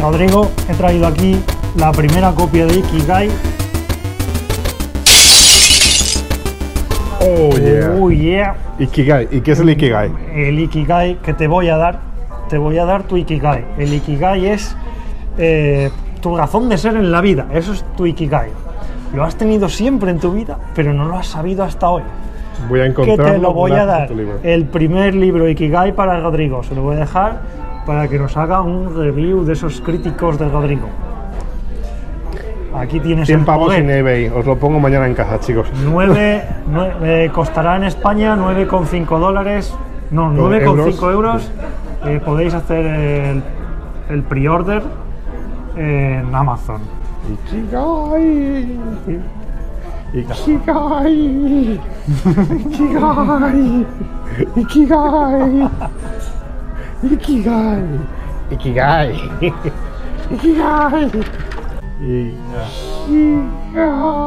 Rodrigo, he traído aquí la primera copia de Ikigai. Oh, yeah. Oh yeah. Ikigai. ¿Y qué es el Ikigai? El Ikigai que te voy a dar, te voy a dar tu Ikigai. El Ikigai es eh, tu razón de ser en la vida. Eso es tu Ikigai. Lo has tenido siempre en tu vida, pero no lo has sabido hasta hoy. Voy a Que encontrarlo. te lo voy a dar. El primer libro Ikigai para Rodrigo. Se lo voy a dejar para que nos haga un review de esos críticos de Rodrigo. Aquí tienes 100 el pavos poder. en eBay. Os lo pongo mañana en casa, chicos. 9, eh, costará en España 9,5 dólares, no, Con 9,5 euros. euros. Eh, podéis hacer el, el pre-order en Amazon. Ikigai. Ikigai. Ikigai. Ikigai. 生きがい。生きがい。生きがい。生きがい。